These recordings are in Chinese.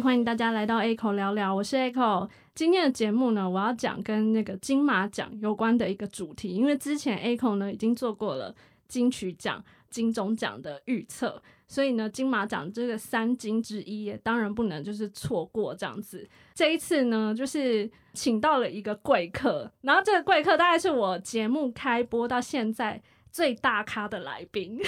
欢迎大家来到 A 口聊聊，我是 A 口。今天的节目呢，我要讲跟那个金马奖有关的一个主题，因为之前 A 口呢已经做过了金曲奖、金钟奖的预测，所以呢，金马奖这个三金之一，也当然不能就是错过这样子。这一次呢，就是请到了一个贵客，然后这个贵客大概是我节目开播到现在。最大咖的来宾，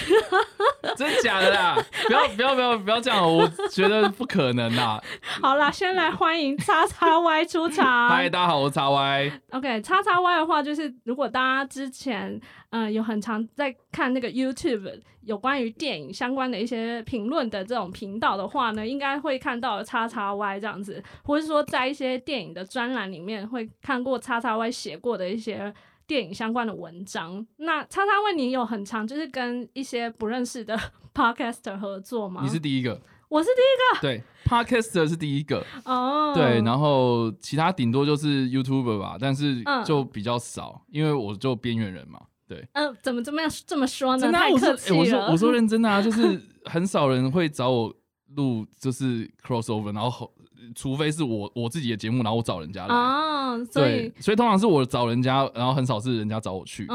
真的假的啦？不要 不要不要不要这样，我觉得不可能啦。好啦，先来欢迎叉叉 Y 出场。嗨，大家好，我是叉 Y。OK，叉叉 Y 的话，就是如果大家之前嗯有很常在看那个 YouTube 有关于电影相关的一些评论的这种频道的话呢，应该会看到叉叉 Y 这样子，或是说在一些电影的专栏里面会看过叉叉 Y 写过的一些。电影相关的文章，那叉叉问你有很长，就是跟一些不认识的 podcaster 合作吗？你是第一个，我是第一个，对，podcaster 是第一个，哦，对，然后其他顶多就是 YouTuber 吧，但是就比较少，因为我就边缘人嘛，对，嗯，怎么怎么样这么说呢？太客气了，我说 我说认真的啊，就是很少人会找我录，就是 crossover，然后。除非是我我自己的节目，然后我找人家来，对，所以通常是我找人家，然后很少是人家找我去，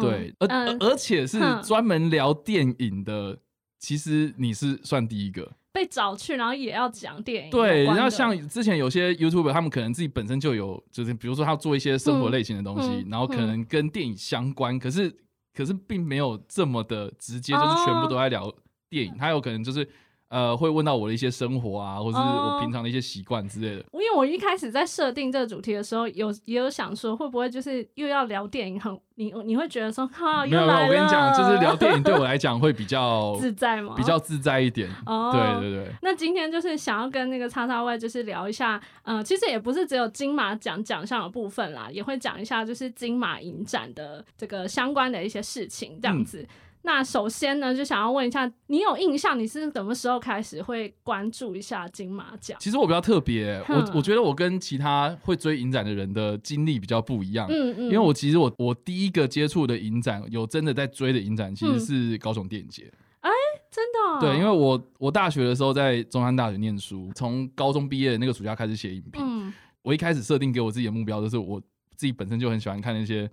对，而而且是专门聊电影的，其实你是算第一个。被找去，然后也要讲电影，对，然后像之前有些 YouTube，他们可能自己本身就有，就是比如说他做一些生活类型的东西，然后可能跟电影相关，可是可是并没有这么的直接，就是全部都在聊电影，他有可能就是。呃，会问到我的一些生活啊，或者是我平常的一些习惯之类的。因为我一开始在设定这个主题的时候，有也有想说，会不会就是又要聊电影，很你你会觉得说，哈，没有，我跟你讲，就是聊电影 对我来讲会比较自在嘛？比较自在一点。哦，对对对。那今天就是想要跟那个叉叉 Y 就是聊一下，呃，其实也不是只有金马奖奖项的部分啦，也会讲一下就是金马影展的这个相关的一些事情，这样子。那首先呢，就想要问一下，你有印象你是什么时候开始会关注一下金马奖？其实我比较特别，我我觉得我跟其他会追影展的人的经历比较不一样。嗯嗯，因为我其实我我第一个接触的影展，有真的在追的影展，其实是高雄电影节。哎，真的？对，因为我我大学的时候在中山大学念书，从高中毕业那个暑假开始写影评。嗯，我一开始设定给我自己的目标，就是我自己本身就很喜欢看那些。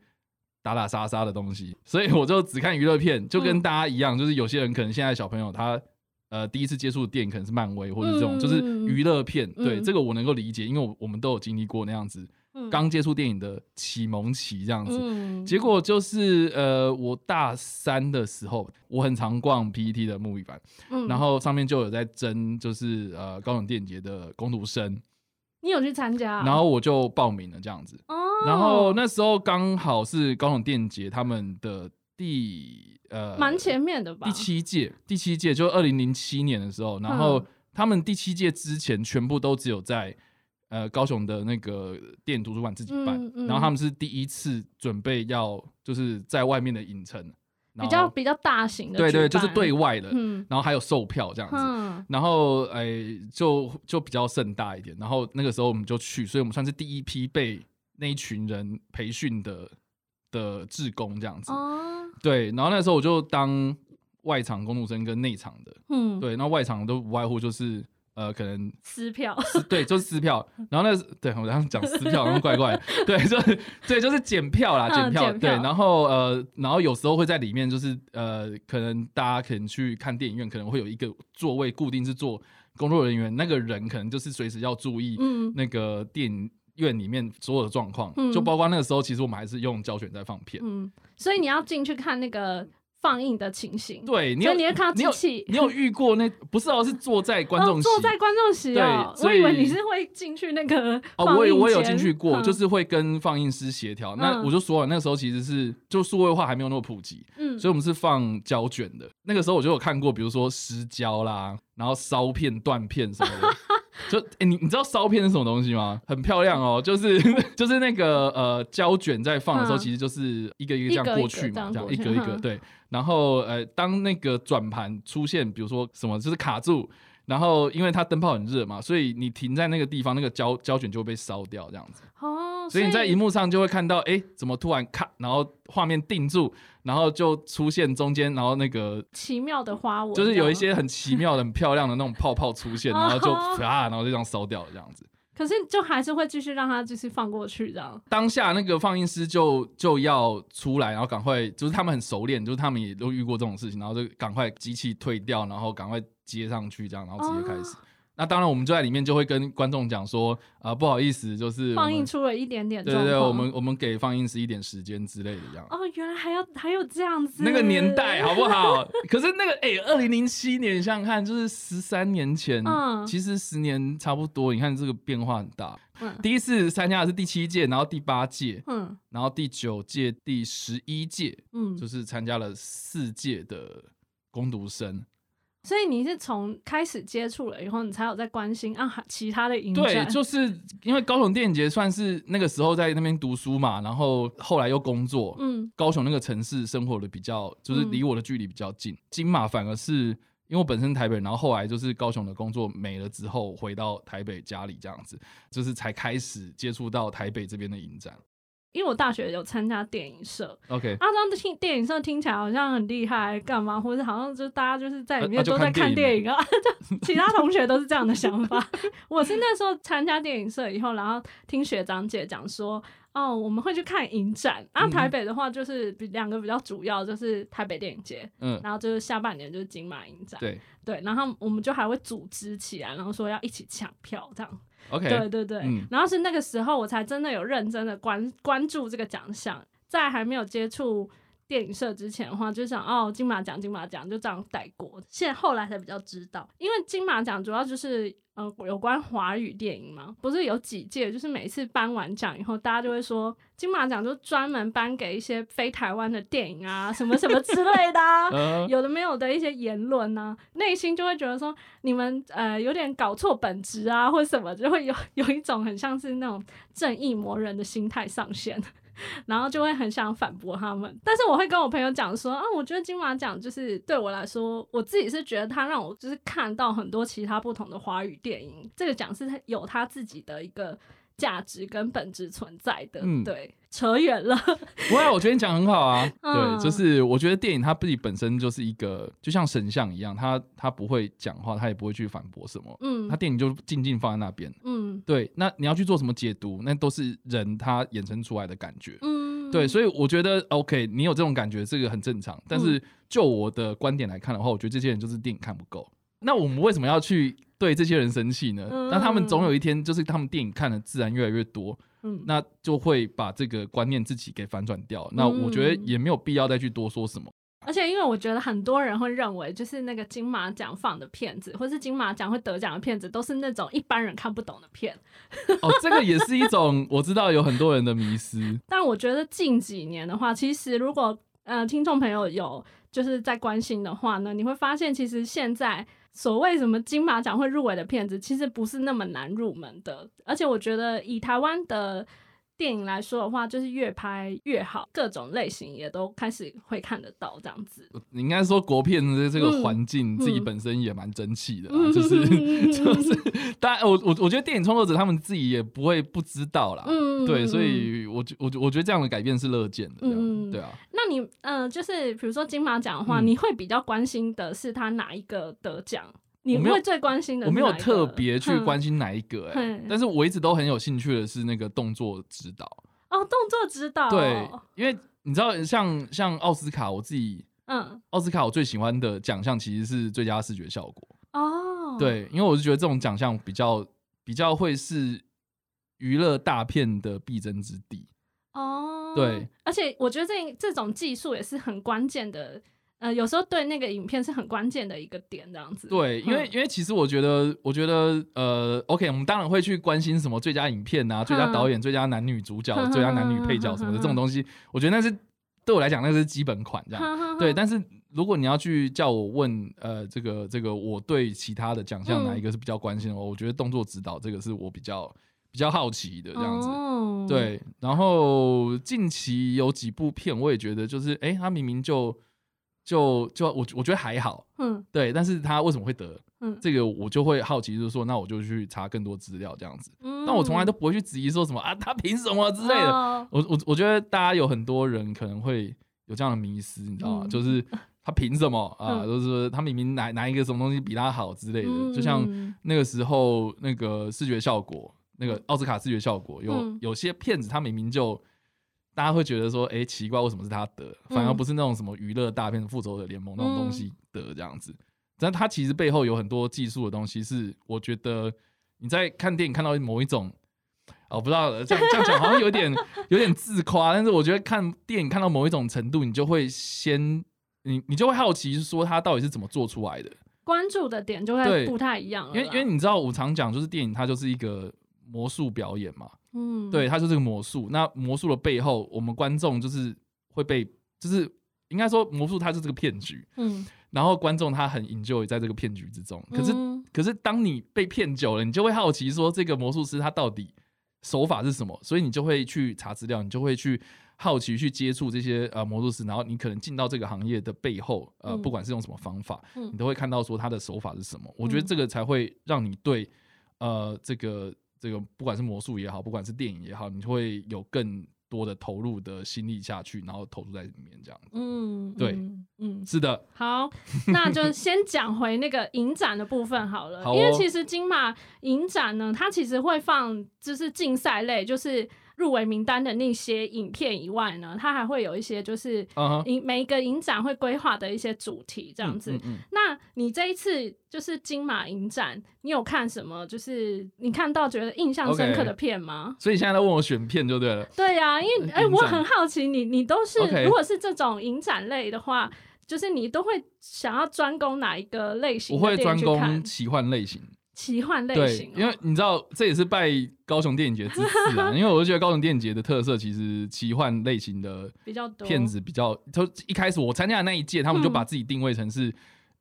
打打杀杀的东西，所以我就只看娱乐片，就跟大家一样，就是有些人可能现在小朋友他呃第一次接触电影可能是漫威或者这种就是娱乐片，对这个我能够理解，因为我我们都有经历过那样子刚接触电影的启蒙期这样子。结果就是呃我大三的时候，我很常逛 PET 的木鱼版，然后上面就有在争，就是呃高雄电影节的攻读生。你有去参加？然后我就报名了这样子。哦。然后那时候刚好是高雄电节他们的第呃，蛮前面的吧？第七届，第七届就二零零七年的时候，然后他们第七届之前全部都只有在呃高雄的那个电影图书馆自己办，然后他们是第一次准备要就是在外面的影城。比较比较大型的，对对，就是对外的，然后还有售票这样子，然后哎，就就比较盛大一点。然后那个时候我们就去，所以我们算是第一批被那一群人培训的的志工这样子。哦，对，然后那时候我就当外场工读生跟内场的，嗯，对，那外场都无外乎就是。呃，可能撕票，对，就是撕票。然后那对我刚刚讲撕票，然后怪怪，对，就是对，就是检票啦，检票。对，然后呃，然后有时候会在里面，就是呃，可能大家可能去看电影院，可能会有一个座位固定是坐工作人员，那个人可能就是随时要注意那个电影院里面所有的状况，就包括那个时候，其实我们还是用胶卷在放片。嗯，所以你要进去看那个。放映的情形，对，你有你看机器，你有遇过那不是哦，是坐在观众席，坐在观众席哦。我以为你是会进去那个哦，我也我有进去过，就是会跟放映师协调。那我就说了，那个时候其实是就数位化还没有那么普及，嗯，所以我们是放胶卷的。那个时候我就有看过，比如说失胶啦，然后烧片断片什么的。就哎，你你知道烧片是什么东西吗？很漂亮哦，就是 就是那个呃胶卷在放的时候，其实就是一个一个这样过去嘛，这样一格一格对。然后呃，当那个转盘出现，比如说什么就是卡住，然后因为它灯泡很热嘛，所以你停在那个地方，那个胶胶卷就会被烧掉这样子。哦，所以你在荧幕上就会看到，哎，怎么突然咔，然后画面定住，然后就出现中间，然后那个奇妙的花纹，就是有一些很奇妙、很漂亮的那种泡泡出现，然后就啊，然后就这样烧掉了这样子。可是就还是会继续让它继续放过去这样。当下那个放映师就就要出来，然后赶快，就是他们很熟练，就是他们也都遇过这种事情，然后就赶快机器退掉，然后赶快接上去这样，然后直接开始。那当然，我们就在里面就会跟观众讲说，啊，不好意思，就是放映出了一点点，对对对，我们我们给放映师一点时间之类的这样。哦，原来还要还有这样子，那个年代好不好？可是那个哎，二零零七年，想想看，就是十三年前，嗯，其实十年差不多。你看这个变化很大。嗯，第一次参加的是第七届，然后第八届，嗯，然后第九届、第十一届，嗯，就是参加了四届的攻读生。所以你是从开始接触了以后，你才有在关心啊其他的影展。对，就是因为高雄电影节算是那个时候在那边读书嘛，然后后来又工作。嗯，高雄那个城市生活的比较，就是离我的距离比较近。金马反而是因为我本身台北，然后后来就是高雄的工作没了之后，回到台北家里这样子，就是才开始接触到台北这边的影展。因为我大学有参加电影社，OK，啊，这样听电影社听起来好像很厉害，干嘛？或者好像就大家就是在里面都在看电影啊，就其他同学都是这样的想法。我是那时候参加电影社以后，然后听学长姐讲说，哦，我们会去看影展。啊，台北的话就是比两个比较主要，就是台北电影节，嗯，然后就是下半年就是金马影展，对对，然后我们就还会组织起来，然后说要一起抢票这样。OK，对对对，然后是那个时候我才真的有认真的关关注这个奖项，在还没有接触电影社之前的话，就想哦金马奖金马奖就这样带过，现在后来才比较知道，因为金马奖主要就是。呃，有关华语电影吗？不是有几届，就是每次颁完奖以后，大家就会说金马奖就专门颁给一些非台湾的电影啊，什么什么之类的，有的没有的一些言论呢，内心就会觉得说你们呃有点搞错本质啊，或者什么，就会有有一种很像是那种正义魔人的心态上线。然后就会很想反驳他们，但是我会跟我朋友讲说啊，我觉得金马奖就是对我来说，我自己是觉得它让我就是看到很多其他不同的华语电影，这个奖是有它自己的一个。价值跟本质存在的，嗯，对，扯远了。不会，我觉得你讲很好啊。对，就是我觉得电影它自己本身就是一个，就像神像一样，它它不会讲话，它也不会去反驳什么。嗯，它电影就静静放在那边。嗯，对。那你要去做什么解读，那都是人他衍生出来的感觉。嗯，对。所以我觉得 OK，你有这种感觉，这个很正常。但是就我的观点来看的话，我觉得这些人就是电影看不够。那我们为什么要去？对这些人生气呢？那他们总有一天，就是他们电影看的自然越来越多，嗯，那就会把这个观念自己给反转掉。那我觉得也没有必要再去多说什么。而且，因为我觉得很多人会认为，就是那个金马奖放的片子，或是金马奖会得奖的片子，都是那种一般人看不懂的片。哦，这个也是一种我知道有很多人的迷失。但我觉得近几年的话，其实如果呃听众朋友有就是在关心的话呢，你会发现其实现在。所谓什么金马奖会入围的片子，其实不是那么难入门的，而且我觉得以台湾的。电影来说的话，就是越拍越好，各种类型也都开始会看得到这样子。你应该说国片的这个环境自己本身也蛮争气的，就是 就是，当然我我我觉得电影创作者他们自己也不会不知道啦，嗯对，所以我我我觉得这样的改变是乐见的，嗯，对啊。那你嗯，就是比如说金马奖的话，你会比较关心的是他哪一个得奖？你会最关心的？我没有特别去关心哪一个哎，但是我一直都很有兴趣的是那个动作指导哦，动作指导对，因为你知道像像奥斯卡，我自己嗯，奥斯卡我最喜欢的奖项其实是最佳视觉效果哦，对，因为我是觉得这种奖项比较比较会是娱乐大片的必争之地哦，对，而且我觉得这这种技术也是很关键的。呃，有时候对那个影片是很关键的一个点，这样子。对，因为因为其实我觉得，我觉得呃，OK，我们当然会去关心什么最佳影片啊、最佳导演、最佳男女主角、最佳男女配角什么的这种东西，我觉得那是对我来讲那是基本款这样。对，但是如果你要去叫我问，呃，这个这个我对其他的奖项哪一个是比较关心的，我觉得动作指导这个是我比较比较好奇的这样子。对，然后近期有几部片，我也觉得就是，哎，他明明就。就就我我觉得还好，嗯，对，但是他为什么会得？嗯，这个我就会好奇，就是说，那我就去查更多资料这样子。嗯，但我从来都不会去质疑说什么啊，他凭什么之类的。我我我觉得大家有很多人可能会有这样的迷失，你知道吗？就是他凭什么啊？就是他明明拿拿一个什么东西比他好之类的。就像那个时候那个视觉效果，那个奥斯卡视觉效果，有有些片子他明明就。大家会觉得说，哎，奇怪，为什么是他得，反而不是那种什么娱乐大片《复仇者联盟》那种东西得这样子？但他其实背后有很多技术的东西，是我觉得你在看电影看到某一种，哦不知道这样这样讲好像有点有点自夸，但是我觉得看电影看到某一种程度，你就会先你你就会好奇说他到底是怎么做出来的，关注的点就会不太一样。因为因为你知道，我常讲就是电影它就是一个魔术表演嘛。嗯，对，它就是个魔术。那魔术的背后，我们观众就是会被，就是应该说魔术它是这个骗局。嗯，然后观众他很 enjoy 在这个骗局之中。可是，可是当你被骗久了，你就会好奇说，这个魔术师他到底手法是什么？所以你就会去查资料，你就会去好奇去接触这些呃魔术师，然后你可能进到这个行业的背后，呃，不管是用什么方法，你都会看到说他的手法是什么。我觉得这个才会让你对呃这个。这个不管是魔术也好，不管是电影也好，你会有更多的投入的心力下去，然后投入在里面这样子。嗯，对，嗯，是的。好，那就先讲回那个影展的部分好了，因为其实金马影展呢，它其实会放就是竞赛类，就是。入围名单的那些影片以外呢，它还会有一些就是影每一个影展会规划的一些主题这样子。那你这一次就是金马影展，你有看什么？就是你看到觉得印象深刻的片吗？所以现在在问我选片就对了。对呀，因为哎，我很好奇，你你都是如果是这种影展类的话，就是你都会想要专攻哪一个类型？我会专攻奇幻类型。奇幻类型，因为你知道这也是拜高雄电影节之赐啊。因为我就觉得高雄电影节的特色，其实奇幻类型的比较多片子比较。就一开始我参加的那一届，他们就把自己定位成是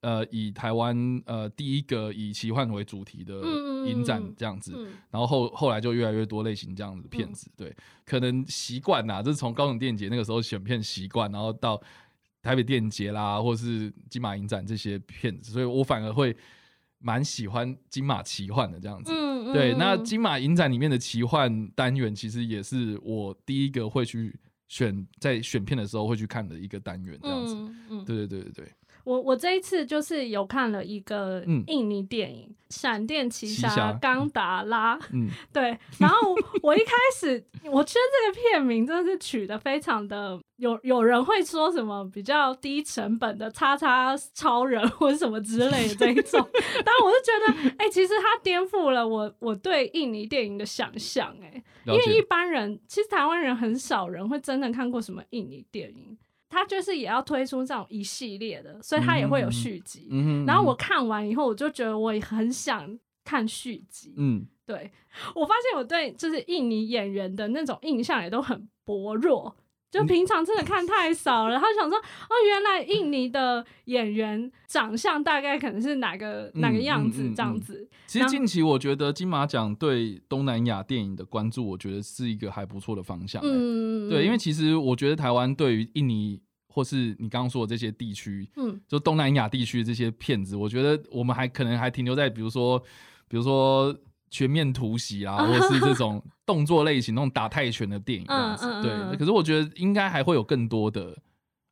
呃以台湾呃第一个以奇幻为主题的影展这样子。然后后后来就越来越多类型这样子的片子。对，可能习惯呐，就是从高雄电影节那个时候选片习惯，然后到台北电影节啦，或是金马影展这些片子，所以我反而会。蛮喜欢金马奇幻的这样子，对。那金马影展里面的奇幻单元，其实也是我第一个会去选，在选片的时候会去看的一个单元，这样子。对对对对对。我我这一次就是有看了一个印尼电影《闪电奇侠冈达拉》，嗯，对。然后我一开始我觉得这个片名真的是取得非常的有有人会说什么比较低成本的“叉叉超人”或者什么之类的这一种，但我就觉得，哎，其实它颠覆了我我对印尼电影的想象，哎，因为一般人其实台湾人很少人会真的看过什么印尼电影。他就是也要推出这种一系列的，所以他也会有续集。然后我看完以后，我就觉得我也很想看续集。嗯，对我发现我对就是印尼演员的那种印象也都很薄弱。就平常真的看太少了，他想说哦，原来印尼的演员长相大概可能是哪个哪个样子这样子。其实近期我觉得金马奖对东南亚电影的关注，我觉得是一个还不错的方向。嗯，对，因为其实我觉得台湾对于印尼或是你刚刚说的这些地区，嗯，就东南亚地区的这些片子，我觉得我们还可能还停留在比如说，比如说。全面突袭啊，或是这种动作类型、那种打泰拳的电影这样子，对。可是我觉得应该还会有更多的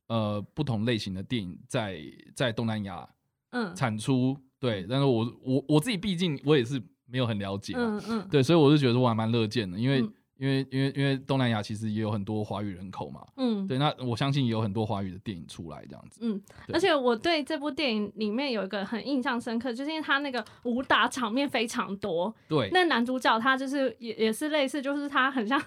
呃不同类型的电影在在东南亚嗯产出，对。但是我我我自己毕竟我也是没有很了解，嗯嗯，对，所以我是觉得我还蛮乐见的，因为。因为因为因为东南亚其实也有很多华语人口嘛，嗯，对，那我相信也有很多华语的电影出来这样子，嗯，而且我对这部电影里面有一个很印象深刻，就是因为他那个武打场面非常多，对，那男主角他就是也也是类似，就是他很像。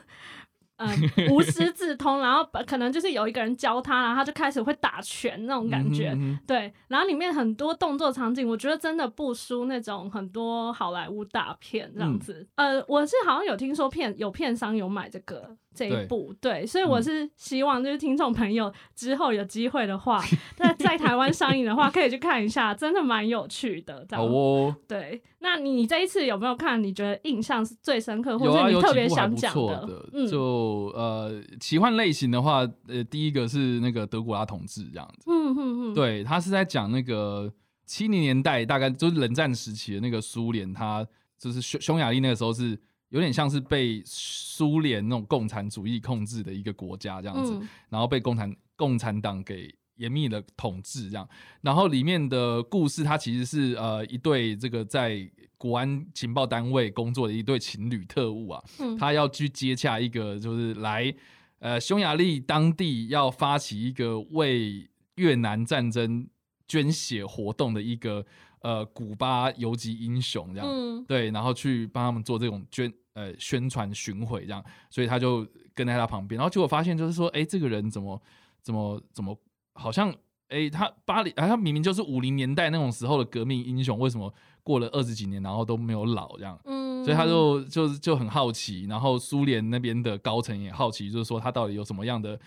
嗯，无师自通，然后可能就是有一个人教他，然后他就开始会打拳那种感觉，对。然后里面很多动作场景，我觉得真的不输那种很多好莱坞大片这样子。呃，我是好像有听说片有片商有买这个。这一部对，所以我是希望就是听众朋友之后有机会的话，那在台湾上映的话，可以去看一下，真的蛮有趣的。好哦，对，那你这一次有没有看？你觉得印象是最深刻，或者你特别想讲的？就呃，奇幻类型的话，呃，第一个是那个德古拉同志这样子。嗯嗯嗯，对他是在讲那个七零年代大概就是冷战时期的那个苏联，他就是匈匈牙利那个时候是有点像是被苏联那种共产主义控制的一个国家这样子，然后被共产共产党给严密的统治这样。然后里面的故事，它其实是呃一对这个在国安情报单位工作的一对情侣特务啊，他要去接洽一个就是来呃匈牙利当地要发起一个为越南战争。捐血活动的一个呃古巴游击英雄这样，对，然后去帮他们做这种捐呃宣传巡回这样，所以他就跟在他旁边，然后结果发现就是说，哎，这个人怎么怎么怎么好像哎他巴黎，啊他明明就是五零年代那种时候的革命英雄，为什么过了二十几年然后都没有老这样？嗯，所以他就就就很好奇，然后苏联那边的高层也好奇，就是说他到底有什么样的。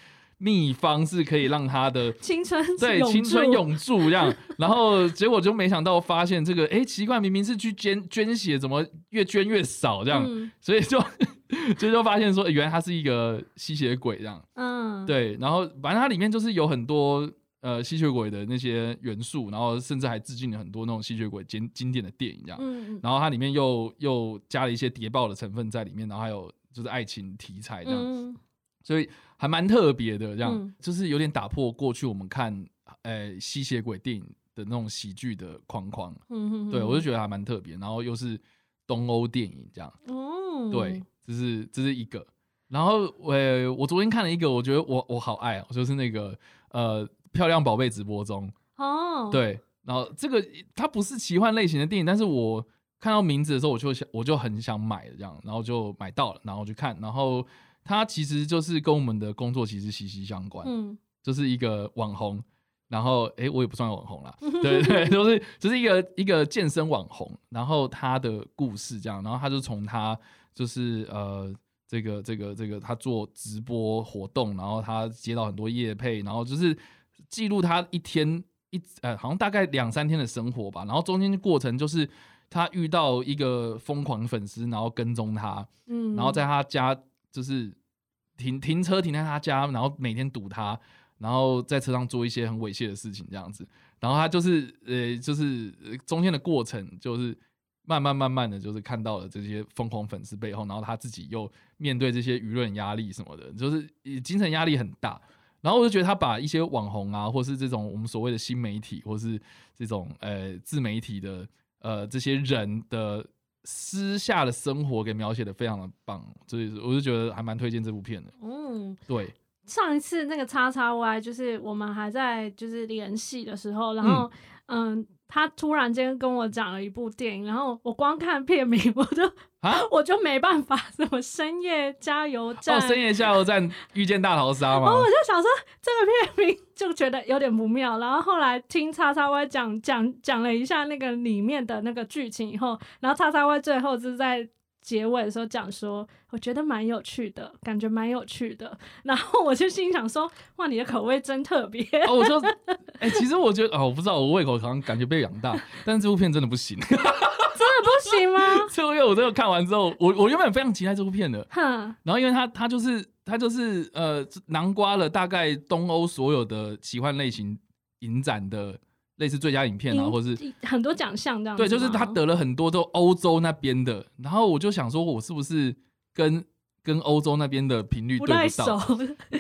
秘方是可以让他的青春对青春永驻这样，然后结果就没想到发现这个哎奇怪，明明是去捐捐血，怎么越捐越少这样？所以就所以 就发现说，原来他是一个吸血鬼这样。嗯，对，然后反正它里面就是有很多呃吸血鬼的那些元素，然后甚至还致敬了很多那种吸血鬼经经典的电影这样。嗯，然后它里面又又加了一些谍报的成分在里面，然后还有就是爱情题材这样，所以。还蛮特别的，这样就是有点打破过去我们看呃吸血鬼电影的那种喜剧的框框。嗯对我就觉得还蛮特别，然后又是东欧电影这样。哦，对，这是这是一个。然后我我昨天看了一个，我觉得我我好爱，就是那个呃漂亮宝贝直播中。哦，对，然后这个它不是奇幻类型的电影，但是我看到名字的时候，我就想我就很想买这样，然后就买到了，然后去看，然后。他其实就是跟我们的工作其实息息相关，嗯，就是一个网红，然后哎，我也不算网红啦，对对，就是就是一个一个健身网红，然后他的故事这样，然后他就从他就是呃这个这个这个他做直播活动，然后他接到很多业配，然后就是记录他一天一呃好像大概两三天的生活吧，然后中间过程就是他遇到一个疯狂粉丝，然后跟踪他，嗯，然后在他家。就是停停车停在他家，然后每天堵他，然后在车上做一些很猥亵的事情，这样子。然后他就是呃，就是中间的过程，就是慢慢慢慢的就是看到了这些疯狂粉丝背后，然后他自己又面对这些舆论压力什么的，就是精神压力很大。然后我就觉得他把一些网红啊，或是这种我们所谓的新媒体，或是这种呃自媒体的呃这些人的。私下的生活给描写的非常的棒，所以我就觉得还蛮推荐这部片的。嗯，对。上一次那个叉叉 Y 就是我们还在就是联系的时候，然后嗯。他突然间跟我讲了一部电影，然后我光看片名 我就啊，我就没办法，什么深夜加油站？哦，深夜加油站遇见大逃杀 吗？然后我就想说这个片名就觉得有点不妙，然后后来听叉叉 Y 讲讲讲了一下那个里面的那个剧情以后，然后叉叉 Y 最后是在。结尾的时候讲说，我觉得蛮有趣的，感觉蛮有趣的。然后我就心想说，哇，你的口味真特别。哦，我说，哎，其实我觉得，哦，我不知道，我胃口好像感觉被养大，但是这部片真的不行。真的不行吗？这部片我这个看完之后，我我原本非常期待这部片的。哼。然后因为它它就是它就是呃囊括了大概东欧所有的奇幻类型影展的。类似最佳影片啊，或是很多奖项这样。对，就是他得了很多都欧洲那边的，然后我就想说，我是不是跟跟欧洲那边的频率对不到？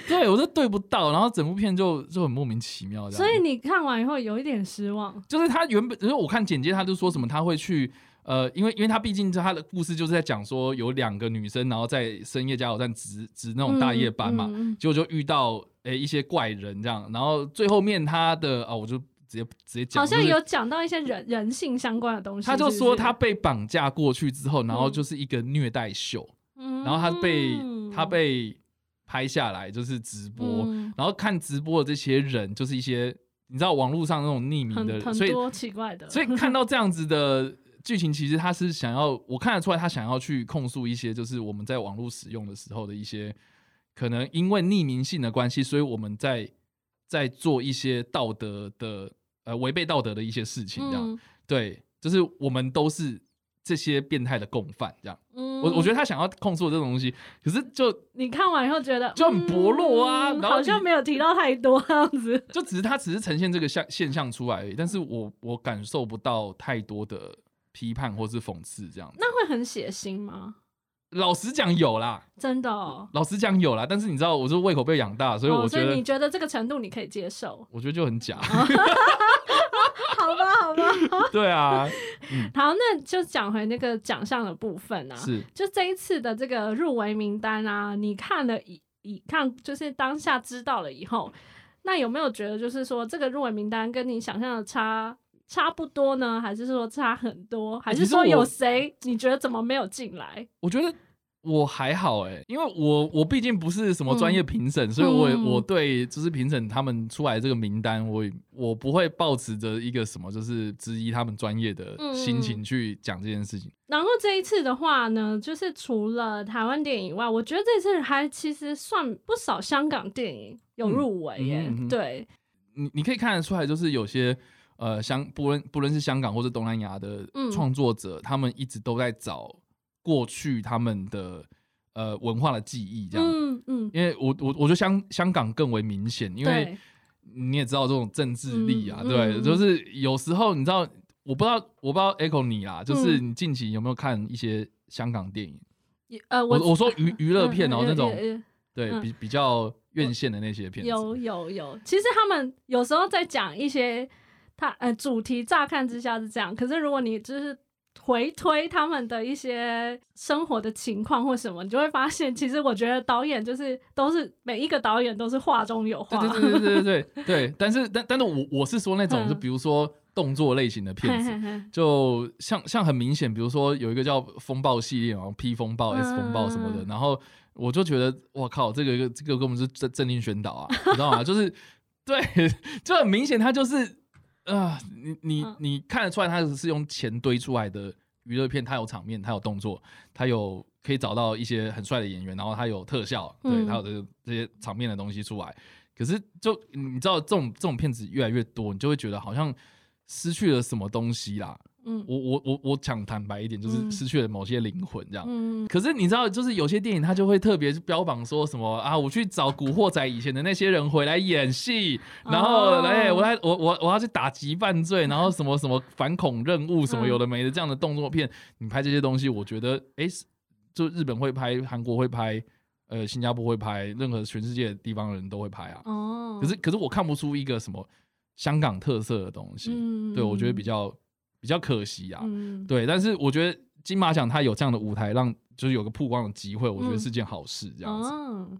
对，我是对不到，然后整部片就就很莫名其妙。所以你看完以后有一点失望。就是他原本，因为我看简介，他就说什么他会去呃，因为因为他毕竟他的故事就是在讲说有两个女生，然后在深夜加油站值值那种大夜班嘛，结果就遇到诶一些怪人这样，然后最后面他的啊，我就。直接直接讲，好像有讲到一些人人性相关的东西。他就说他被绑架过去之后，然后就是一个虐待秀，然后他被他被拍下来，就是直播，然后看直播的这些人，就是一些你知道网络上那种匿名的，所以奇怪的。所以看到这样子的剧情，其实他是想要，我看得出来，他想要去控诉一些，就是我们在网络使用的时候的一些可能因为匿名性的关系，所以我们在在做一些道德的。呃，违背道德的一些事情，这样对，就是我们都是这些变态的共犯，这样。我我觉得他想要控诉这种东西，可是就你看完以后觉得就很薄弱啊，然后好像没有提到太多这样子。就只是他只是呈现这个现现象出来而已，但是我我感受不到太多的批判或是讽刺这样。那会很血腥吗？老实讲有啦，真的。哦。老实讲有啦，但是你知道，我是胃口被养大，所以我觉得你觉得这个程度你可以接受？我觉得就很假。好吧，好吧。对啊。好，那就讲回那个奖项的部分啊。是。就这一次的这个入围名单啊，你看了以以看，就是当下知道了以后，那有没有觉得就是说这个入围名单跟你想象的差差不多呢？还是说差很多？还是说有谁你觉得怎么没有进来？我觉得。我还好哎，因为我我毕竟不是什么专业评审，所以我我对就是评审他们出来这个名单，我我不会抱持着一个什么就是质疑他们专业的心情去讲这件事情。然后这一次的话呢，就是除了台湾电影以外，我觉得这次还其实算不少香港电影有入围耶。对，你你可以看得出来，就是有些呃香不论不论是香港或是东南亚的创作者，他们一直都在找。过去他们的呃文化的记忆，这样，嗯嗯，因为我我我觉得香香港更为明显，因为你也知道这种政治力啊，对，就是有时候你知道，我不知道我不知道 Echo 你啦，就是你近期有没有看一些香港电影？呃，我我说娱 娱乐片哦，那种对比比较院线的那些片，有有有，其实他们有时候在讲一些，他呃主题乍看之下是这样，可是如果你就是。回推他们的一些生活的情况或什么，你就会发现，其实我觉得导演就是都是每一个导演都是画中有画。对对对对对对 对。但是但但是我我是说那种，就比如说动作类型的片子，就像像很明显，比如说有一个叫风暴系列啊，P 风暴、S 风暴什么的，然后我就觉得，我靠，这个这个根本是政政令宣导啊，你知道吗？就是 对，就很明显，他就是。啊，你你你看得出来，他是用钱堆出来的娱乐片，他有场面，他有动作，他有可以找到一些很帅的演员，然后他有特效，对他有这这些场面的东西出来。可是，就你知道，这种这种片子越来越多，你就会觉得好像失去了什么东西啦。嗯，我我我我讲坦白一点，就是失去了某些灵魂这样。嗯，可是你知道，就是有些电影它就会特别标榜说什么啊，我去找古惑仔以前的那些人回来演戏，然后哎，我来我我我要去打击犯罪，然后什么什么反恐任务什么有的没的这样的动作片，你拍这些东西，我觉得哎，就日本会拍，韩国会拍，呃，新加坡会拍，任何全世界的地方的人都会拍啊。哦，可是可是我看不出一个什么香港特色的东西，嗯对我觉得比较。比较可惜啊，对，但是我觉得金马奖它有这样的舞台，让就是有个曝光的机会，我觉得是件好事，这样子。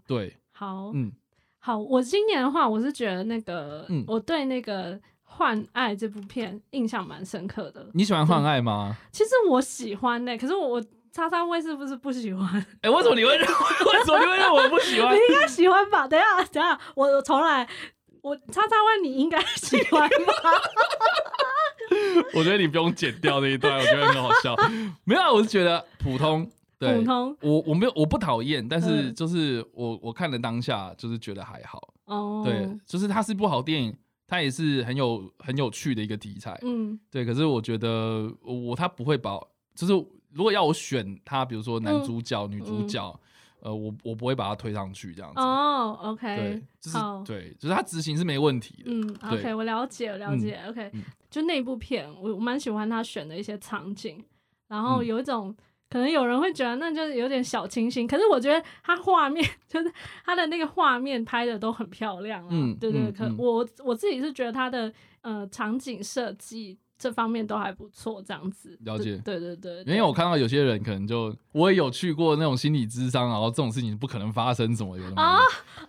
对，好，嗯，好，我今年的话，我是觉得那个，我对那个《幻爱》这部片印象蛮深刻的。你喜欢《幻爱》吗？其实我喜欢呢，可是我叉叉位是不是不喜欢？哎，为什么你会认？为什么你会认我不喜欢？你应该喜欢吧？等下，等下，我重来。我叉叉问你应该喜欢吗？我觉得你不用剪掉那一段，我觉得很好笑。没有，啊我是觉得普通。普通。我我没有，我不讨厌，但是就是我我看了当下就是觉得还好。哦。对，就是它是部好电影，它也是很有很有趣的一个题材。嗯。对，可是我觉得我它不会把，就是如果要我选它，比如说男主角、女主角。呃，我我不会把它推上去这样子哦，OK，对，就是对，就是它执行是没问题的。嗯，OK，我了解，我了解，OK，就那部片，我我蛮喜欢他选的一些场景，然后有一种可能有人会觉得那就是有点小清新，可是我觉得他画面 就是他的那个画面拍的都很漂亮，嗯，对对，可我我自己是觉得他的呃场景设计。这方面都还不错，这样子了解，对对对，因为我看到有些人可能就我也有去过那种心理智商，然后这种事情不可能发生，什么的啊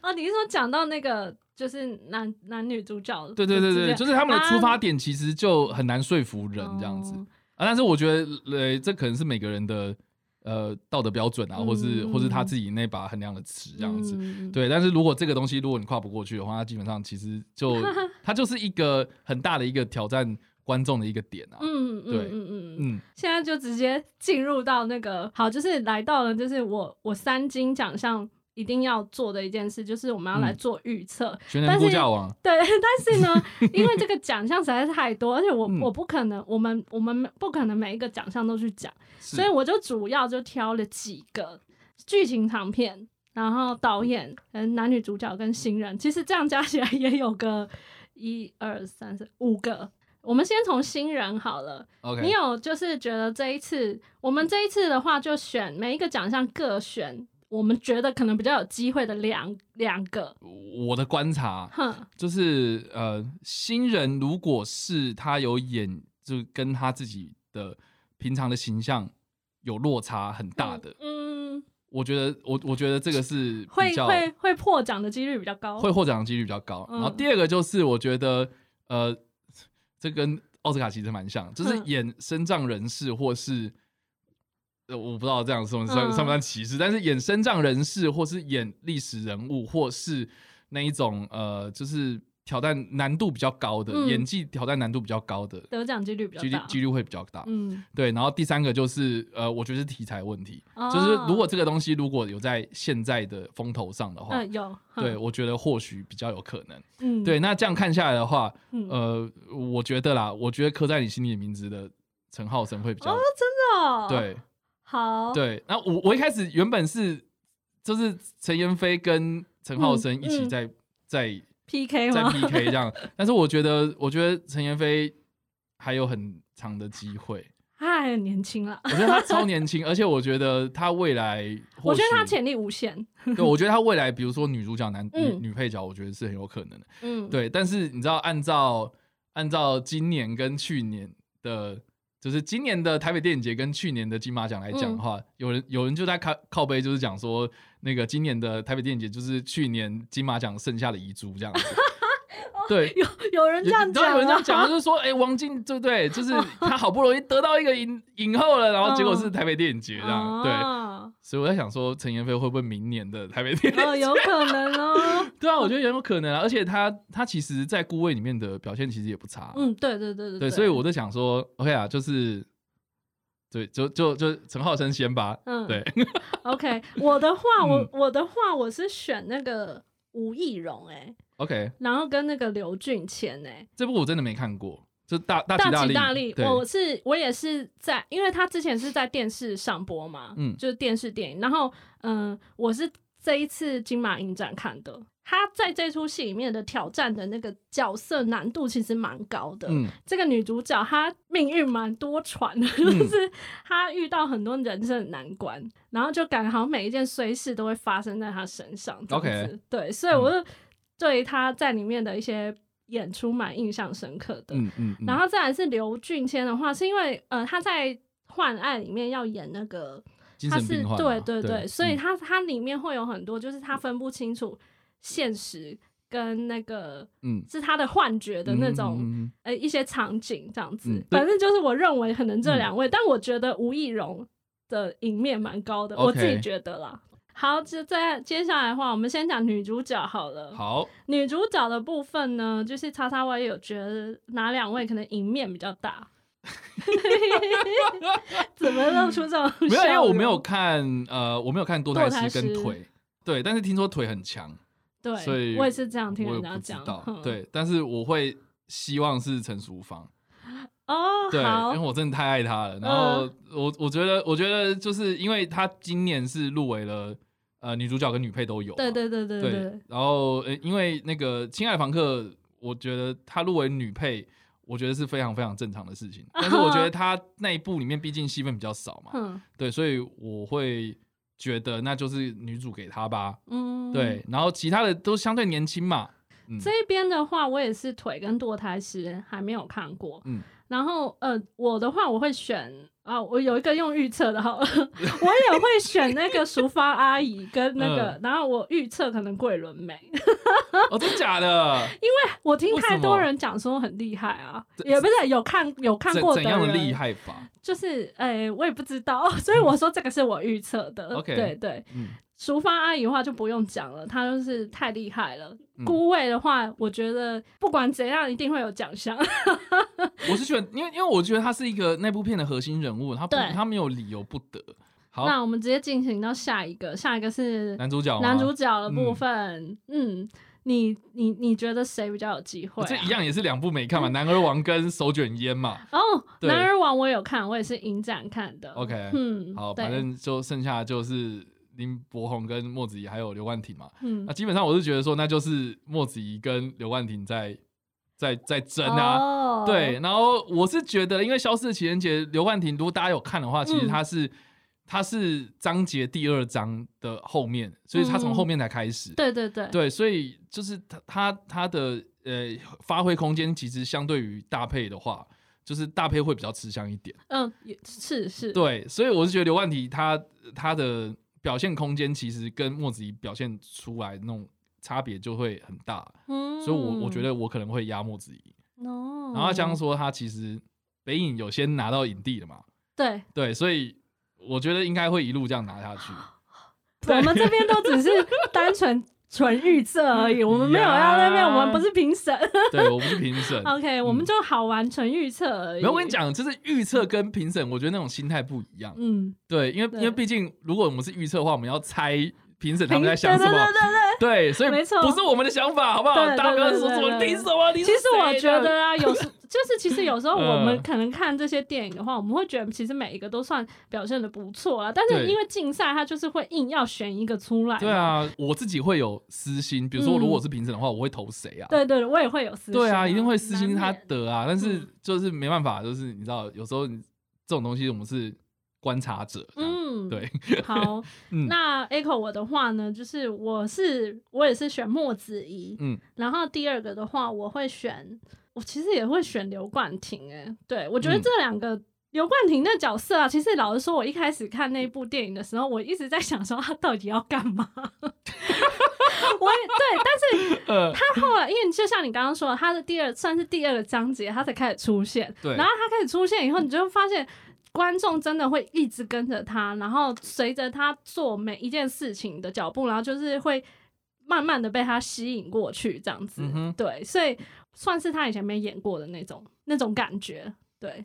啊！你是说讲到那个就是男男女主角？对对对对，就是他们的出发点其实就很难说服人这样子啊。但是我觉得，呃，这可能是每个人的呃道德标准啊，或是或是他自己那把衡量的尺这样子。对，但是如果这个东西如果你跨不过去的话，它基本上其实就 它就是一个很大的一个挑战。观众的一个点啊，嗯嗯嗯嗯嗯，现在就直接进入到那个好，就是来到了，就是我我三金奖项一定要做的一件事，就是我们要来做预测。全能估价王。对，但是呢，因为这个奖项实在是太多，而且我我不可能，我们我们不可能每一个奖项都去讲，所以我就主要就挑了几个剧情长片，然后导演、跟男女主角跟新人，其实这样加起来也有个一二三四五个。我们先从新人好了。OK，你有就是觉得这一次，我们这一次的话，就选每一个奖项各选。我们觉得可能比较有机会的两两个，我的观察，哼就是呃，新人如果是他有演，就跟他自己的平常的形象有落差很大的，嗯，我觉得我我觉得这个是会会会破奖的几率比较高，会获奖的几率比较高。然后第二个就是我觉得呃，这跟奥斯卡其实蛮像，就是演身障人士或是。呃，我不知道这样算算算不算歧视，但是演身障人士，或是演历史人物，或是那一种呃，就是挑战难度比较高的演技，挑战难度比较高的得奖几率比较大，几率会比较大。嗯，对。然后第三个就是呃，我觉得是题材问题，就是如果这个东西如果有在现在的风头上的话，有，对我觉得或许比较有可能。嗯，对。那这样看下来的话，呃，我觉得啦，我觉得刻在你心里的名字的陈浩生会比较哦，真的对。好，对，那我我一开始原本是就是陈妍霏跟陈浩生一起在在 PK 在 PK 这样，但是我觉得我觉得陈妍霏还有很长的机会，他还很年轻了，我觉得他超年轻，而且我觉得他未来，我觉得他潜力无限，对，我觉得他未来，比如说女主角、男女女配角，我觉得是很有可能的，嗯，对，但是你知道，按照按照今年跟去年的。就是今年的台北电影节跟去年的金马奖来讲的话，有人有人就在靠靠背，就是讲说那个今年的台北电影节就是去年金马奖剩下的遗珠这样子。对，有有人这样讲，有人这样讲，就是说，哎，王静对不对？就是他好不容易得到一个影影后了，然后结果是台北电影节这样，对。所以我在想说，陈妍霏会不会明年的台北电影？哦，有可能哦。对啊，我觉得也有可能啊。而且他他其实，在顾位里面的表现其实也不差。嗯，对对对对。对，所以我在想说，OK 啊，就是，对，就就就陈浩生先吧。嗯，对。OK，我的话，我我的话，我是选那个吴亦荣，哎。OK，然后跟那个刘俊谦哎，这部我真的没看过，就大大吉大利，我是我也是在，因为他之前是在电视上播嘛，嗯，就是电视电影，然后嗯，我是这一次金马影展看的，他在这出戏里面的挑战的那个角色难度其实蛮高的，嗯，这个女主角她命运蛮多舛的，就是她遇到很多人生的难关，然后就感觉好像每一件衰事都会发生在她身上，OK，对，所以我就。对她在里面的一些演出蛮印象深刻的，嗯嗯，然后再来是刘俊谦的话，是因为呃他在《幻案》里面要演那个，他是对对对，所以他他里面会有很多就是他分不清楚现实跟那个，嗯，是他的幻觉的那种，呃一些场景这样子，反正就是我认为可能这两位，但我觉得吴亦荣的赢面蛮高的，我自己觉得啦。好，就在接下来的话，我们先讲女主角好了。好，女主角的部分呢，就是叉叉 Y 有觉得哪两位可能赢面比较大？怎么露出这种？没有，因为我没有看，呃，我没有看多台师跟腿，对，但是听说腿很强，对，所以我也是这样听人家讲。对，但是我会希望是陈淑芳。哦，对，因为我真的太爱她了。然后我我觉得，我觉得就是因为她今年是入围了。呃，女主角跟女配都有。对对对对对。然后，呃，因为那个《亲爱房客》，我觉得她入围女配，我觉得是非常非常正常的事情。但是我觉得她那一部里面毕竟戏份比较少嘛，嗯，对，所以我会觉得那就是女主给他吧。嗯，对。然后其他的都相对年轻嘛。这一边的话，我也是腿跟堕胎师还没有看过。嗯。然后，呃，我的话我会选啊，我有一个用预测的哈，我也会选那个淑芳阿姨跟那个，然后我预测可能桂纶镁。哦，真的假的？因为我听太多人讲说很厉害啊，也不是有看有看过怎样的厉害法？就是，哎，我也不知道，所以我说这个是我预测的。OK，对对，嗯。淑芳阿姨的话就不用讲了，她就是太厉害了。孤位的话，我觉得不管怎样一定会有奖项。我是觉得，因为因为我觉得他是一个那部片的核心人物，他不他没有理由不得。好，那我们直接进行到下一个，下一个是男主角，男主角的部分。嗯，你你你觉得谁比较有机会？这一样也是两部没看嘛，《男儿王》跟《手卷烟》嘛。哦，《男儿王》我有看，我也是影展看的。OK，嗯，好，反正就剩下就是林柏宏跟莫子怡还有刘冠廷嘛。嗯，那基本上我是觉得说，那就是莫子怡跟刘冠廷在。在在争啊，对，然后我是觉得，因为《消失的情人节》，刘冠廷，如果大家有看的话，其实他是他是章节第二章的后面，所以他从后面才开始。对对对，对，所以就是他他他的呃发挥空间，其实相对于搭配的话，就是大配会比较吃香一点。嗯，也是是。对，所以我是觉得刘冠廷他他的表现空间，其实跟墨子怡表现出来那种。差别就会很大，所以，我我觉得我可能会压墨子怡。哦，然后这样说，他其实北影有先拿到影帝了嘛？对对，所以我觉得应该会一路这样拿下去。我们这边都只是单纯纯预测而已，我们没有要那边，我们不是评审。对，我不是评审。OK，我们就好玩纯预测而已。没有，我跟你讲，就是预测跟评审，我觉得那种心态不一样。嗯，对，因为因为毕竟，如果我们是预测的话，我们要猜。评审他们在想什么？对对对。对，所以没错，不是我们的想法，好不好？大哥说什么凭什么？其实我觉得啊，有时 就是其实有时候我们可能看这些电影的话，我们会觉得其实每一个都算表现的不错啊。但是因为竞赛，他就是会硬要选一个出来。对啊，我自己会有私心，比如说如果是评审的话，我会投谁啊？对对，我也会有私心。对啊，一定会私心他得啊。但是就是没办法，就是你知道，有时候这种东西我们是。观察者，嗯，对，好，那 Echo 我的话呢，就是我是我也是选莫子怡，嗯，然后第二个的话，我会选，我其实也会选刘冠廷，哎，对我觉得这两个刘冠廷的角色啊，其实老实说，我一开始看那部电影的时候，我一直在想说他到底要干嘛，我也对，但是 他后来，因为就像你刚刚说的，他的第二算是第二个章节，他才开始出现，对，然后他开始出现以后，你就会发现。观众真的会一直跟着他，然后随着他做每一件事情的脚步，然后就是会慢慢的被他吸引过去，这样子。对，所以算是他以前没演过的那种那种感觉。对，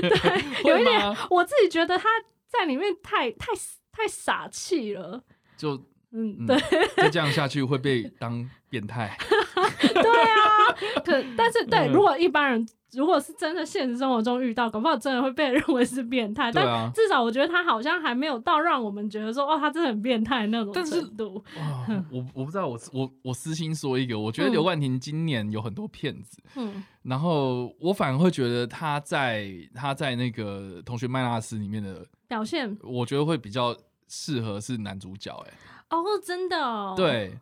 对，有一点，我自己觉得他在里面太太太傻气了。就嗯，对，再这样下去会被当变态。对啊，可但是对，如果一般人。如果是真的现实生活中遇到，搞不好真的会被认为是变态。但至少我觉得他好像还没有到让我们觉得说哦，他真的很变态那种程度。我我不知道，我我我私心说一个，我觉得刘冠廷今年有很多骗子。嗯，然后我反而会觉得他在他在那个同学麦拉斯里面的表现，我觉得会比较适合是男主角。哎，哦，真的，对。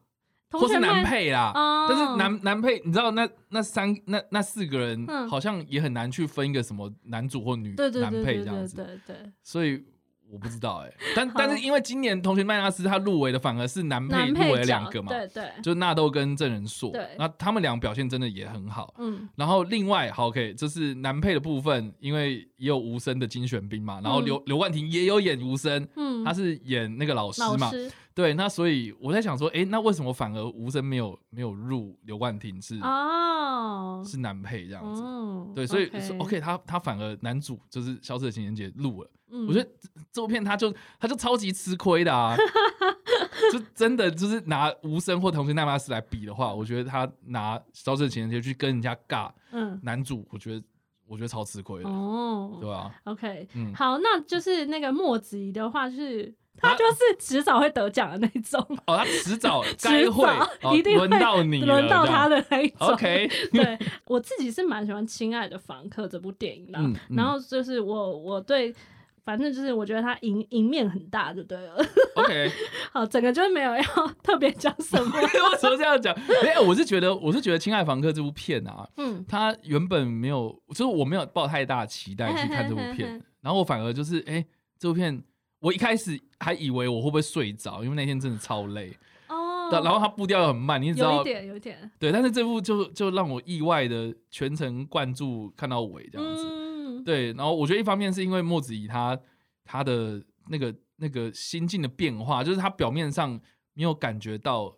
或是男配啦，但是男男配，你知道那那三那那四个人好像也很难去分一个什么男主或女男配这样子，对对，所以我不知道哎，但但是因为今年同学麦纳斯他入围的反而是男配入围两个嘛，对对，就纳豆跟郑仁硕，对，那他们俩表现真的也很好，嗯，然后另外好 OK，就是男配的部分，因为也有无声的金选兵嘛，然后刘刘冠廷也有演无声，嗯，他是演那个老师嘛。对，那所以我在想说，哎，那为什么反而吴声没有没有入刘冠廷是哦是男配这样子？对，所以 OK，他他反而男主就是《消失的情人节》录了，我觉得这部片他就他就超级吃亏的啊，就真的就是拿吴声或同学奈巴斯来比的话，我觉得他拿《消失的情人节》去跟人家尬，嗯，男主我觉得我觉得超吃亏的哦，对吧？OK，嗯，好，那就是那个墨子怡的话是。他就是迟早会得奖的那种哦，他迟早 该会，一定轮到你，轮到他的那一种。OK，对我自己是蛮喜欢《亲爱的房客》这部电影的，然后就是我我对，反正就是我觉得他赢赢面很大就对了。OK，好，整个就是没有要特别讲什么。为什么这样讲？没有，我是觉得我是觉得《亲爱房客》这部片啊，嗯，他原本没有，就是我没有抱太大期待去看这部片，然后我反而就是哎，这部片。我一开始还以为我会不会睡着，因为那天真的超累哦。然后他步调又很慢，你知道？有点，有点。对，但是这部就就让我意外的全程贯注看到尾这样子。嗯。对，然后我觉得一方面是因为墨子怡他他的那个那个心境的变化，就是他表面上没有感觉到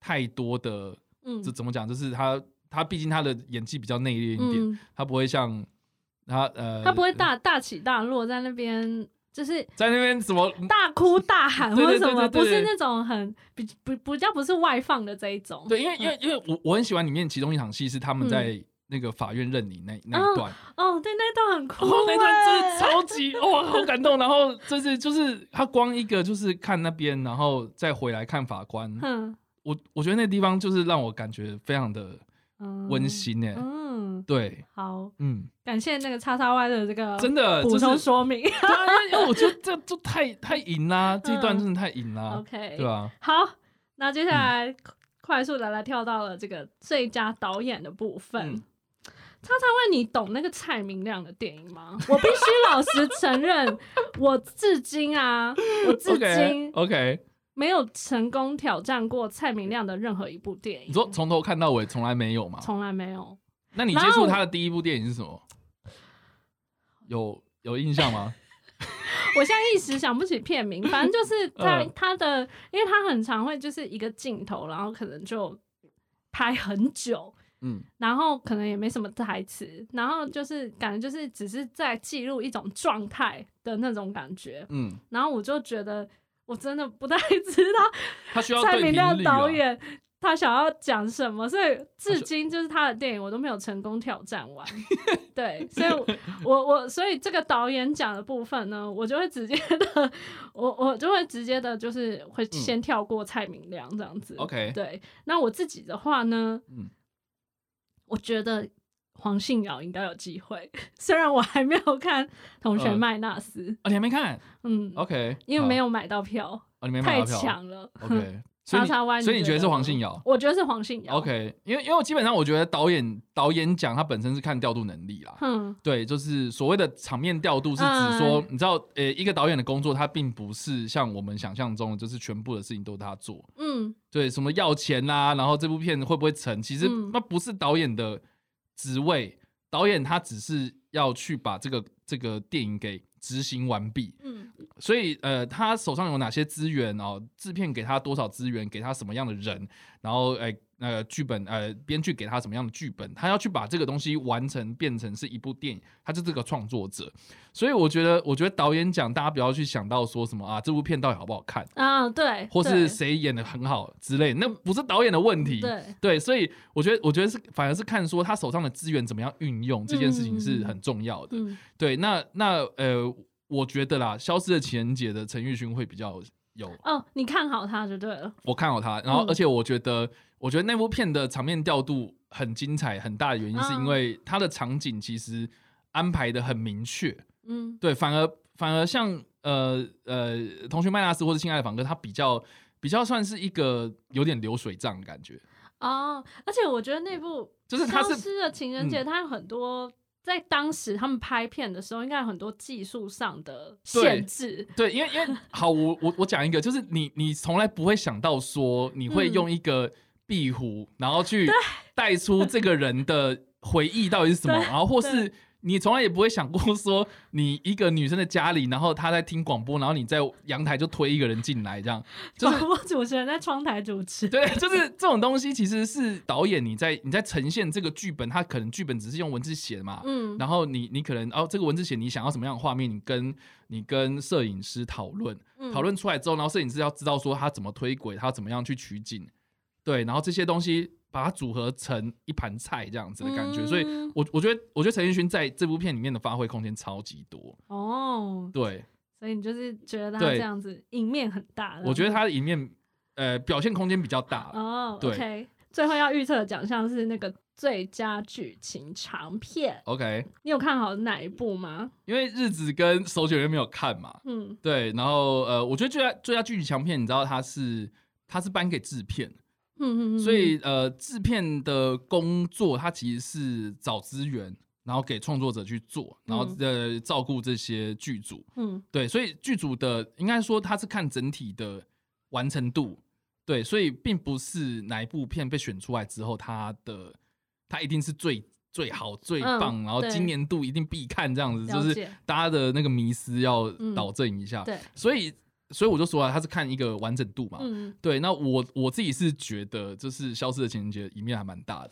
太多的，嗯，这怎么讲？就是他他毕竟他的演技比较内敛一点，他不会像他呃，他不会大大起大落在那边。就是在那边什么大哭大喊或者什么，不是那种很比不不叫不是外放的这一种。对，因为因为因为我我很喜欢里面其中一场戏是他们在那个法院认领那那一段。哦，对，那段很哭，那段真的超级哇，好感动。然后就是就是他光一个就是看那边，然后再回来看法官。嗯，我我觉得那地方就是让我感觉非常的温馨诶。嗯，对，好，嗯。感谢那个叉叉 Y 的这个真的补充说明，对啊，因为我觉得 这这太太赢啦，这一段真的太赢啦，OK，对吧？好，那接下来快速的来跳到了这个最佳导演的部分。叉叉 Y，你懂那个蔡明亮的电影吗？我必须老实承认，我至今啊，我至 今 OK 没有成功挑战过蔡明亮的任何一部电影。你说从头看到尾，从来没有吗？从来没有。那你接触他的第一部电影是什么？有有印象吗？我现在一时想不起片名，反正就是 在他的，因为他很常会就是一个镜头，然后可能就拍很久，嗯，然后可能也没什么台词，然后就是感觉就是只是在记录一种状态的那种感觉，嗯，然后我就觉得我真的不太知道 蔡明亮导演。他想要讲什么，所以至今就是他的电影我都没有成功挑战完。对，所以我我所以这个导演讲的部分呢，我就会直接的，我我就会直接的，就是会先跳过蔡明亮这样子。OK，对。那我自己的话呢，嗯，我觉得黄信尧应该有机会，虽然我还没有看《同学麦纳斯》，啊，你还没看？嗯，OK，因为没有买到票，啊，你没买到票，太强了。OK。所以，所以你觉得是黄信尧？我觉得是黄信尧。OK，因为因为基本上我觉得导演导演讲他本身是看调度能力啦。嗯，对，就是所谓的场面调度是指说，你知道，呃，一个导演的工作他并不是像我们想象中的，就是全部的事情都他做。嗯，对，什么要钱啦，然后这部片会不会成，其实那不是导演的职位，导演他只是要去把这个这个电影给。执行完毕，嗯，所以呃，他手上有哪些资源哦？制片给他多少资源？给他什么样的人？然后诶。呃，剧本呃，编剧给他什么样的剧本，他要去把这个东西完成，变成是一部电影，他就这个创作者。所以我觉得，我觉得导演讲，大家不要去想到说什么啊，这部片到底好不好看啊？对，或是谁演的很好之类，那不是导演的问题。对对，所以我觉得，我觉得是反而是看说他手上的资源怎么样运用，这件事情是很重要的。对，那那呃，我觉得啦，《消失的情人节》的陈奕迅会比较有哦，你看好他就对了。我看好他，然后而且我觉得。我觉得那部片的场面调度很精彩，很大的原因是因为它的场景其实安排的很明确。嗯，对，反而反而像呃呃，同学麦纳斯或者亲爱的房客，它比较比较算是一个有点流水账的感觉。哦，而且我觉得那部就是消失的情人节，它有很多在当时他们拍片的时候，应该有很多技术上的限制。对，因为因为好，我我我讲一个，就是你你从来不会想到说你会用一个。壁虎，然后去带出这个人的回忆到底是什么，然后或是你从来也不会想过说，你一个女生的家里，然后她在听广播，然后你在阳台就推一个人进来，这样。广播主持人在窗台主持，对，就是这种东西其实是导演你在你在呈现这个剧本，他可能剧本只是用文字写的嘛，嗯，然后你你可能哦这个文字写你想要什么样的画面，你跟你跟摄影师讨论，讨论出来之后，然后摄影师要知道说他怎么推轨，他怎么样去取景。对，然后这些东西把它组合成一盘菜这样子的感觉，所以我我觉得，我觉得陈奕迅在这部片里面的发挥空间超级多哦。对，所以你就是觉得他这样子赢面很大。我觉得他的赢面，呃，表现空间比较大哦。对，最后要预测的奖项是那个最佳剧情长片。OK，你有看好哪一部吗？因为日子跟手卷人没有看嘛。嗯，对，然后呃，我觉得最佳最佳剧情长片，你知道他是他是颁给制片。嗯嗯所以呃，制片的工作，它其实是找资源，然后给创作者去做，然后呃照顾这些剧组。嗯，对，所以剧组的应该说它是看整体的完成度，对，所以并不是哪一部片被选出来之后，它的它一定是最最好最棒，然后今年度一定必看这样子，就是大家的那个迷思要导正一下。对，所以。所以我就说啊，他是看一个完整度嘛。嗯，对。那我我自己是觉得，就是《消失的情人节》一面还蛮大的。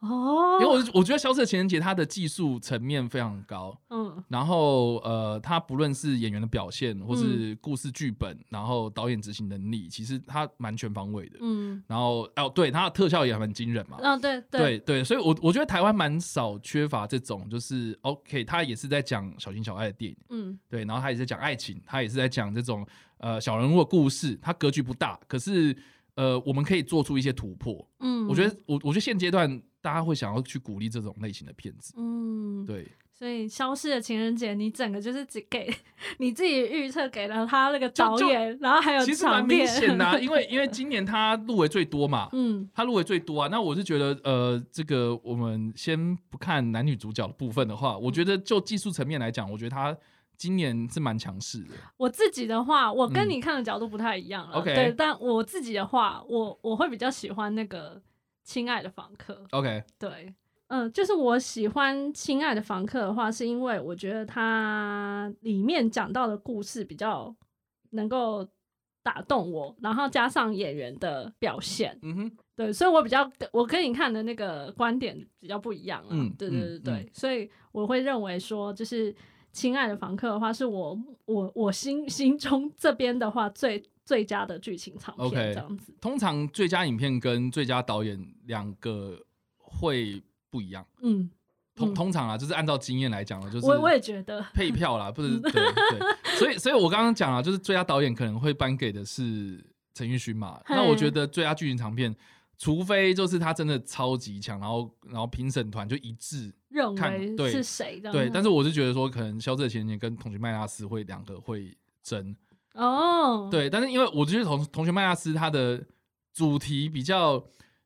哦，因为我我觉得《消失的情人节》它的技术层面非常高，嗯，然后呃，它不论是演员的表现，或是故事剧本，然后导演执行能力，其实它蛮全方位的，嗯，然后哦，对，它的特效也还蛮惊人嘛，嗯，对对。对，所以我我觉得台湾蛮少缺乏这种，就是 OK，它也是在讲小情小爱的电影，嗯，对，然后它也是讲爱情，它也是在讲这种呃小人物的故事，它格局不大，可是呃，我们可以做出一些突破，嗯，我觉得我我觉得现阶段。大家会想要去鼓励这种类型的片子，嗯，对。所以《消失的情人节》，你整个就是只给你自己预测给了他那个导演，然后还有其实蛮明显的，因为因为今年他入围最多嘛，嗯，他入围最多啊。那我是觉得，呃，这个我们先不看男女主角的部分的话，我觉得就技术层面来讲，我觉得他今年是蛮强势的。我自己的话，我跟你看的角度不太一样了，OK？对，但我自己的话，我我会比较喜欢那个。亲爱的房客，OK，对，嗯，就是我喜欢亲爱的房客的话，是因为我觉得它里面讲到的故事比较能够打动我，然后加上演员的表现，嗯哼，对，所以我比较我跟你看的那个观点比较不一样啊，嗯，对对对对，所以我会认为说，就是亲爱的房客的话，是我我我心心中这边的话最。最佳的剧情长片这样子，通常最佳影片跟最佳导演两个会不一样。嗯，通通常啊，就是按照经验来讲了，就是我我也觉得配票啦，不是 对对。所以所以我刚刚讲了，就是最佳导演可能会颁给的是陈奕迅嘛。那我觉得最佳剧情长片，除非就是他真的超级强，然后然后评审团就一致认为是谁的。对，但是我是觉得说，可能肖瑟前年跟同学麦拉斯会两个会争。哦，对，但是因为我觉得同同学麦拉斯他的主题比较，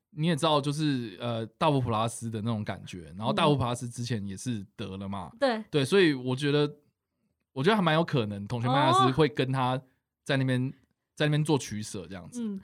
你也知道，就是呃大佛普拉斯的那种感觉，然后大佛普拉斯之前也是得了嘛，对对，所以我觉得我觉得还蛮有可能同学麦拉斯会跟他在那边在那边做取舍这样子。嗯，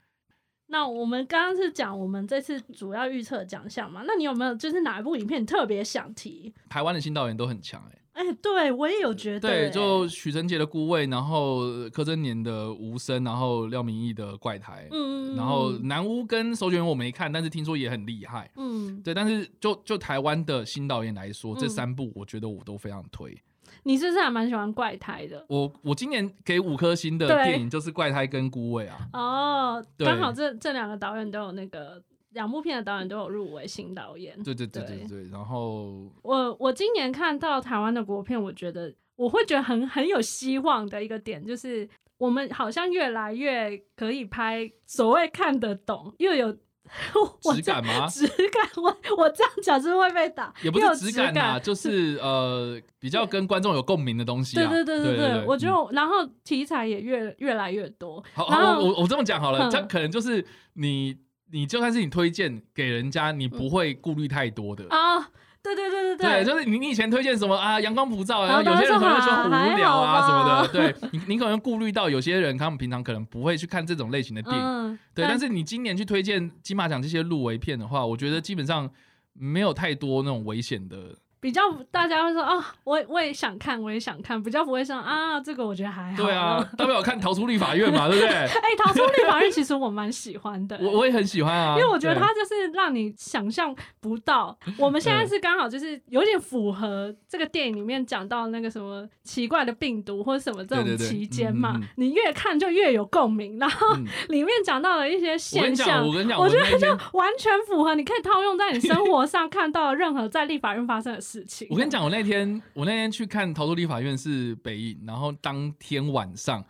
那我们刚刚是讲我们这次主要预测奖项嘛，那你有没有就是哪一部影片特别想提？台湾的新导演都很强哎。哎，对我也有觉得，对，就许晨杰的《孤味》，然后柯震年的《无声》，然后廖明义的《怪胎》，嗯，然后南屋跟《首选》我没看，但是听说也很厉害，嗯，对，但是就就台湾的新导演来说，这三部我觉得我都非常推。你是不是还蛮喜欢《怪胎》的？我我今年给五颗星的电影就是《怪胎》跟《孤味》啊。哦，刚好这这两个导演都有那个。两部片的导演都有入围新导演，对对对对对。然后我我今年看到台湾的国片，我觉得我会觉得很很有希望的一个点，就是我们好像越来越可以拍所谓看得懂又有 质感吗？质感，我 我这样讲是会被打，也不是质感啊，就是呃比较跟观众有共鸣的东西。对对对对对，我觉得然后题材也越越来越多。好，我我我这么讲好了，这可能就是你。你就算是你推荐给人家，你不会顾虑太多的啊！对对对对对，对，就是你你以前推荐什么啊？阳光普照，然后有些人可能说无聊啊什么的，对你你可能顾虑到有些人他们平常可能不会去看这种类型的电影，对。但是你今年去推荐金马奖这些入围片的话，我觉得基本上没有太多那种危险的。比较大家会说啊，我我也想看，我也想看，比较不会像啊，这个我觉得还好。对啊，大不了看《逃出立法院》嘛，对不对？哎，《逃出立法院》其实我蛮喜欢的，我我也很喜欢啊，因为我觉得它就是让你想象不到。我们现在是刚好就是有点符合这个电影里面讲到那个什么奇怪的病毒或者什么这种期间嘛，你越看就越有共鸣，然后 里面讲到了一些现象，我跟你讲，我觉得就完全符合，你可以套用在你生活上看到任何在立法院发生的事。我跟你讲，我那天我那天去看《逃脱立法院》是北影，然后当天晚上，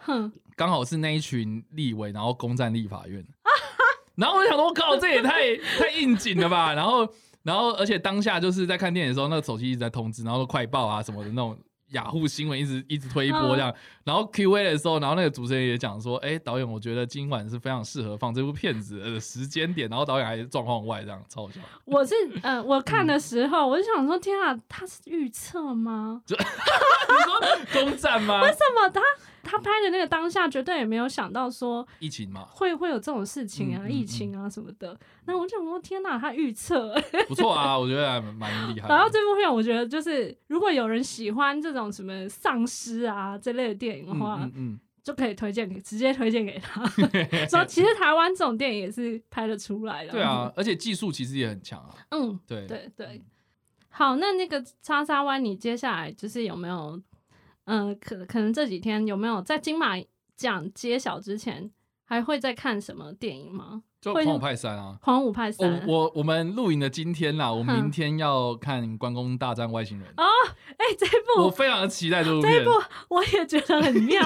刚好是那一群立委，然后攻占立法院，然后我就想说，我靠，这也太太应景了吧！然后，然后，而且当下就是在看电影的时候，那个手机一直在通知，然后快报啊什么的那种。雅虎新闻一直一直推一波这样，然后 Q A 的时候，然后那个主持人也讲说，哎，导演，我觉得今晚是非常适合放这部片子的时间点，然后导演还状况外这样，超好笑。我是嗯，我看的时候我就想说，天啊，他是预测吗？你说攻占吗？为什么他？他拍的那个当下，绝对也没有想到说疫情嘛，会会有这种事情啊，疫情啊什么的。那我就想说，天哪，他预测不错啊，我觉得还蛮厉害。然后这部片，我觉得就是如果有人喜欢这种什么丧尸啊这类的电影的话，嗯。就可以推荐给直接推荐给他，说其实台湾这种电影也是拍得出来的。对啊，而且技术其实也很强啊。嗯，对对对。好，那那个叉叉湾，你接下来就是有没有？嗯，可可能这几天有没有在金马奖揭晓之前，还会再看什么电影吗？就《狂舞派三》啊，《狂舞派三》。我我我们录影的今天啦，我明天要看《关公大战外星人》哦。哎，这部我非常的期待这部片，这部我也觉得很妙。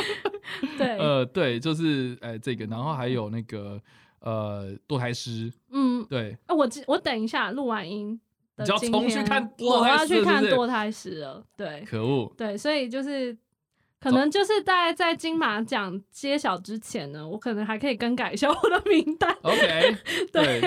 对，呃，对，就是哎这个，然后还有那个呃堕胎师，嗯，对。我我等一下录完音。你要重去看，我要去看堕胎师了。对，可恶。对，所以就是可能就是大概在金马奖揭晓之前呢，我可能还可以更改一下我的名单。OK，对，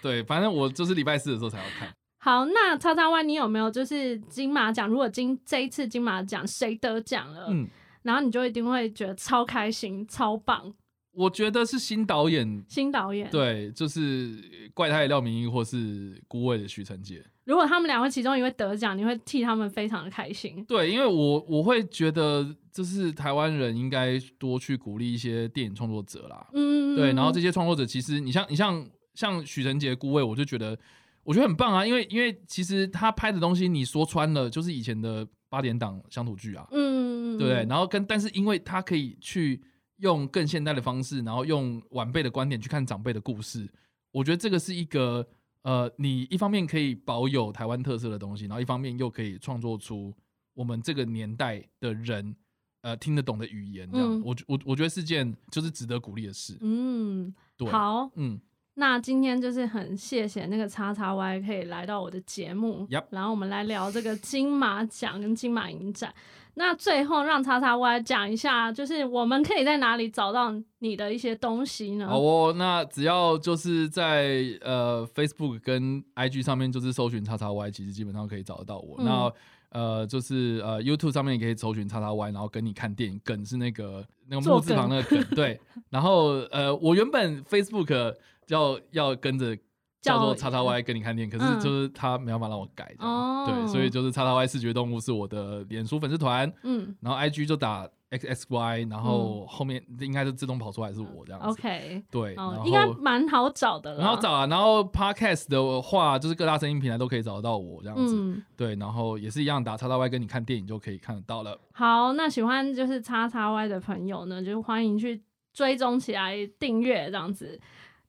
对，反正我就是礼拜四的时候才要看。好，那叉叉 Y，你有没有就是金马奖？如果今这一次金马奖谁得奖了，嗯，然后你就一定会觉得超开心、超棒。我觉得是新导演，新导演对，就是怪胎的廖明义或是孤味的徐成杰。如果他们两位其中一位得奖，你会替他们非常的开心。对，因为我我会觉得，就是台湾人应该多去鼓励一些电影创作者啦。嗯，对。然后这些创作者，其实你像你像像许成杰孤味，我就觉得我觉得很棒啊，因为因为其实他拍的东西，你说穿了就是以前的八点档乡土剧啊。嗯，对。然后跟但是因为他可以去。用更现代的方式，然后用晚辈的观点去看长辈的故事，我觉得这个是一个呃，你一方面可以保有台湾特色的东西，然后一方面又可以创作出我们这个年代的人呃听得懂的语言，这样我我我觉得是件就是值得鼓励的事。嗯，对，好，嗯，那今天就是很谢谢那个叉叉 Y 可以来到我的节目，然后我们来聊这个金马奖跟金马影展。那最后让叉叉 Y 讲一下，就是我们可以在哪里找到你的一些东西呢？好哦，那只要就是在呃 Facebook 跟 IG 上面，就是搜寻叉叉 Y，其实基本上可以找得到我。那呃就是呃 YouTube 上面也可以搜寻叉叉 Y，然后跟你看电影，梗是那个那个木字旁那个梗，对。然后呃我原本 Facebook 要要跟着。叫做叉叉 Y 跟你看电影，可是就是他没办法让我改，哦。对，所以就是叉叉 Y 视觉动物是我的脸书粉丝团，嗯，然后 IG 就打 X X Y，然后后面应该是自动跑出来是我这样子，OK，对，应该蛮好找的，很好找啊。然后 Podcast 的话，就是各大声音平台都可以找得到我这样子，对，然后也是一样打叉叉 Y 跟你看电影就可以看得到了。好，那喜欢就是叉叉 Y 的朋友呢，就欢迎去追踪起来订阅这样子。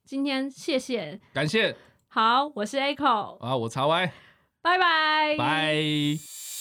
今天谢谢，感谢。好，我是 Echo。啊，我查歪。拜拜。拜。